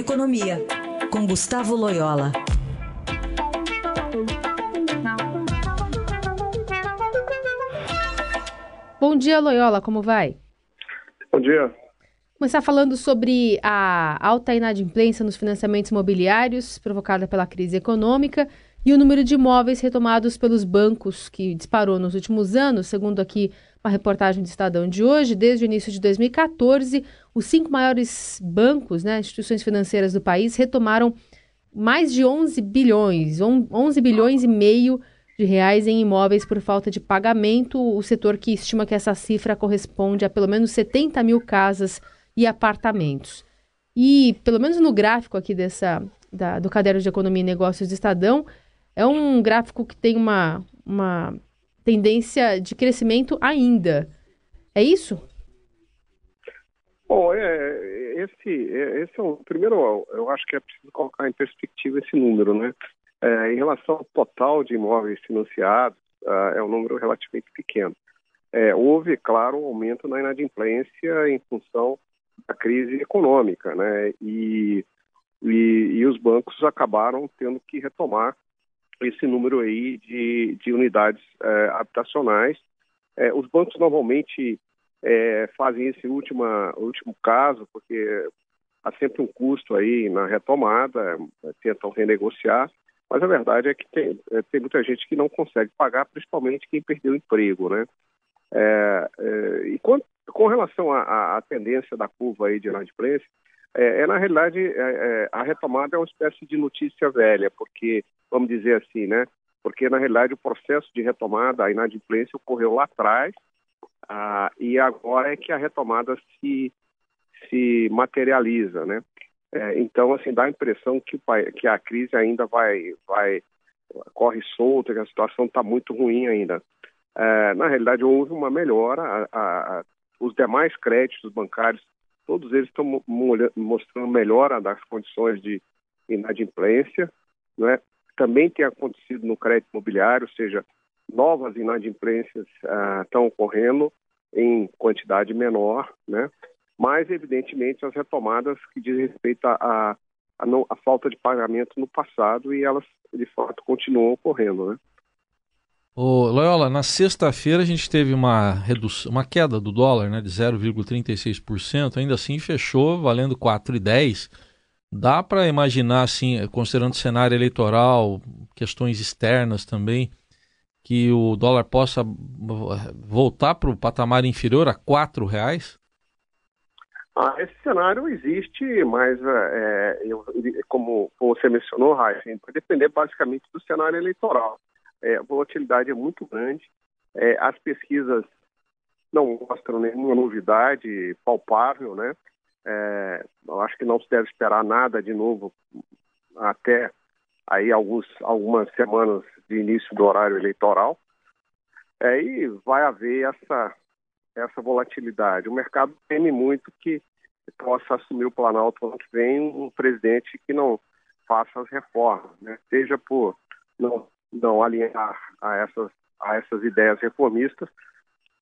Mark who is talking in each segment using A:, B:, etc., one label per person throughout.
A: Economia, com Gustavo Loyola.
B: Bom dia, Loyola, como vai?
C: Bom dia.
B: Começar falando sobre a alta inadimplência nos financiamentos imobiliários provocada pela crise econômica e o número de imóveis retomados pelos bancos, que disparou nos últimos anos, segundo aqui uma reportagem do Estadão de hoje, desde o início de 2014, os cinco maiores bancos, né, instituições financeiras do país, retomaram mais de 11 bilhões, 11 bilhões e meio de reais em imóveis por falta de pagamento, o setor que estima que essa cifra corresponde a pelo menos 70 mil casas e apartamentos. E, pelo menos no gráfico aqui dessa, da, do Caderno de Economia e Negócios do Estadão, é um gráfico que tem uma, uma tendência de crescimento ainda. É isso?
C: Bom, é, esse, esse é o primeiro, eu acho que é preciso colocar em perspectiva esse número, né? É, em relação ao total de imóveis financiados, uh, é um número relativamente pequeno. É, houve, claro, um aumento na inadimplência em função da crise econômica, né? E, e, e os bancos acabaram tendo que retomar esse número aí de, de unidades é, habitacionais. É, os bancos normalmente é, fazem esse última, último caso, porque há sempre um custo aí na retomada, tentam renegociar, mas a verdade é que tem, é, tem muita gente que não consegue pagar, principalmente quem perdeu o emprego, né? É, é, e com, relação à tendência da curva aí de inadimplência, é, é, na realidade, é, é, a retomada é uma espécie de notícia velha, porque, vamos dizer assim, né? Porque, na realidade, o processo de retomada, a inadimplência ocorreu lá atrás, ah, e agora é que a retomada se, se materializa, né? É, então, assim, dá a impressão que, que a crise ainda vai, vai corre solta, que a situação está muito ruim ainda. É, na realidade, houve uma melhora, a, a, os demais créditos bancários todos eles estão mostrando melhora das condições de inadimplência, é? Também tem acontecido no crédito imobiliário, ou seja, novas inadimplências ah, estão ocorrendo em quantidade menor, né? Mas, evidentemente, as retomadas que dizem respeito à a, a, falta de pagamento no passado e elas, de fato, continuam ocorrendo, né?
D: Ô, Loyola, na sexta-feira a gente teve uma redução, uma queda do dólar, né, de 0,36%, ainda assim fechou valendo 4,10. Dá para imaginar assim, considerando o cenário eleitoral, questões externas também, que o dólar possa voltar para o patamar inferior a R$ reais?
C: Ah, esse cenário existe, mas é, eu, como, como você mencionou, Raíssa, vai depender basicamente do cenário eleitoral é, a volatilidade é muito grande. É, as pesquisas não mostram nenhuma novidade palpável, né? É, eu acho que não se deve esperar nada de novo até aí alguns, algumas semanas de início do horário eleitoral. É, e vai haver essa, essa volatilidade. O mercado teme muito que possa assumir o Planalto ano que vem um presidente que não faça as reformas, né? seja por não não alinhar a essas, a essas ideias reformistas,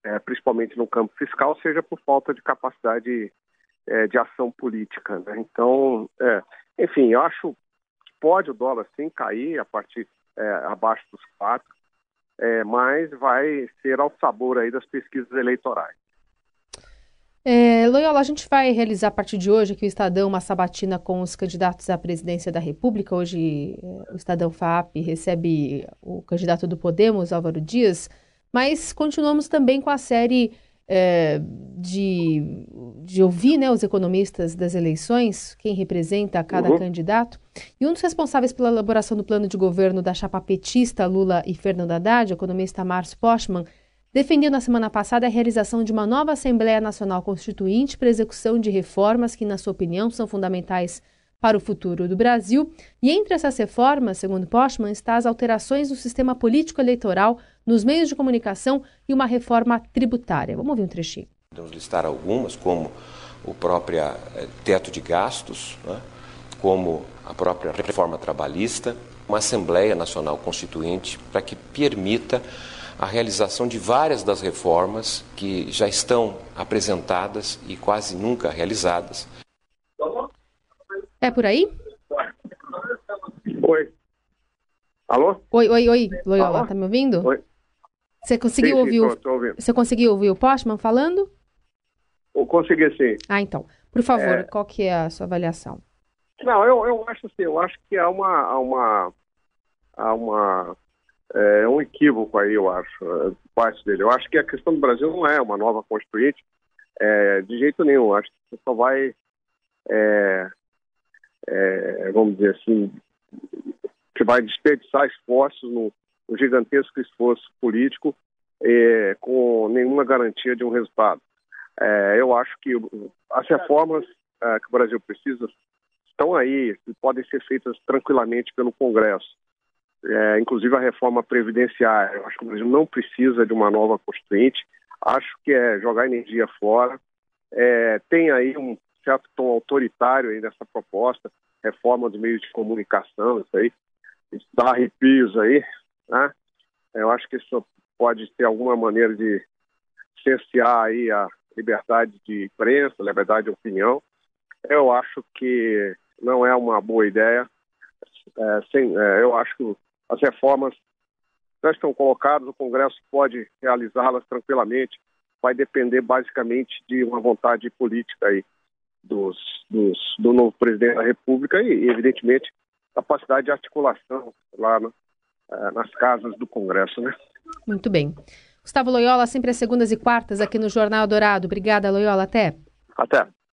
C: é, principalmente no campo fiscal, seja por falta de capacidade é, de ação política. Né? Então, é, enfim, eu acho que pode o dólar sim cair a partir é, abaixo dos quatro, é, mas vai ser ao sabor aí das pesquisas eleitorais.
B: É, Loyola, a gente vai realizar a partir de hoje aqui o Estadão uma sabatina com os candidatos à presidência da República. Hoje é, o Estadão FAP recebe o candidato do Podemos, Álvaro Dias, mas continuamos também com a série é, de, de ouvir né, os economistas das eleições, quem representa cada uhum. candidato. E um dos responsáveis pela elaboração do plano de governo da chapa petista Lula e Fernando Haddad, o economista Márcio Postman, defendeu na semana passada a realização de uma nova Assembleia Nacional Constituinte para execução de reformas que, na sua opinião, são fundamentais para o futuro do Brasil. E entre essas reformas, segundo Postman, está as alterações no sistema político eleitoral, nos meios de comunicação e uma reforma tributária. Vamos ouvir um trechinho.
E: Vamos listar algumas, como o próprio eh, teto de gastos, né? como a própria reforma trabalhista, uma Assembleia Nacional Constituinte para que permita a realização de várias das reformas que já estão apresentadas e quase nunca realizadas.
B: É por aí?
C: Oi. Alô?
B: Oi, oi, oi, Loyola, Alô? tá me ouvindo?
C: Oi.
B: Você conseguiu sim, ouvir sim, o... tô, tô Você conseguiu ouvir o Postman falando?
C: Eu consegui sim.
B: Ah, então. Por favor, é... qual que é a sua avaliação?
C: Não, eu, eu acho assim, eu acho que há uma, há uma, há uma é um equívoco aí, eu acho, é, parte dele. Eu acho que a questão do Brasil não é uma nova constituinte, é, de jeito nenhum. Acho que só vai, é, é, vamos dizer assim, você vai desperdiçar esforços no gigantesco esforço político é, com nenhuma garantia de um resultado. É, eu acho que as reformas que o Brasil precisa estão aí e podem ser feitas tranquilamente pelo Congresso é, inclusive a reforma previdenciária. Eu acho que o Brasil não precisa de uma nova constituinte, acho que é jogar energia fora. É, tem aí um certo tom autoritário aí nessa proposta, reforma dos meios de comunicação, isso aí, isso dá arrepios aí, né? Eu acho que isso pode ter alguma maneira de cercear aí a liberdade de imprensa, liberdade de opinião. Eu acho que não é uma boa ideia. É, sem, é, eu acho que as reformas já estão colocadas, o Congresso pode realizá-las tranquilamente, vai depender basicamente de uma vontade política aí dos, dos, do novo presidente da República e, evidentemente, capacidade de articulação lá no, eh, nas casas do Congresso, né?
B: Muito bem. Gustavo Loyola, sempre às segundas e quartas aqui no Jornal Dourado. Obrigada, Loyola. Até.
C: Até.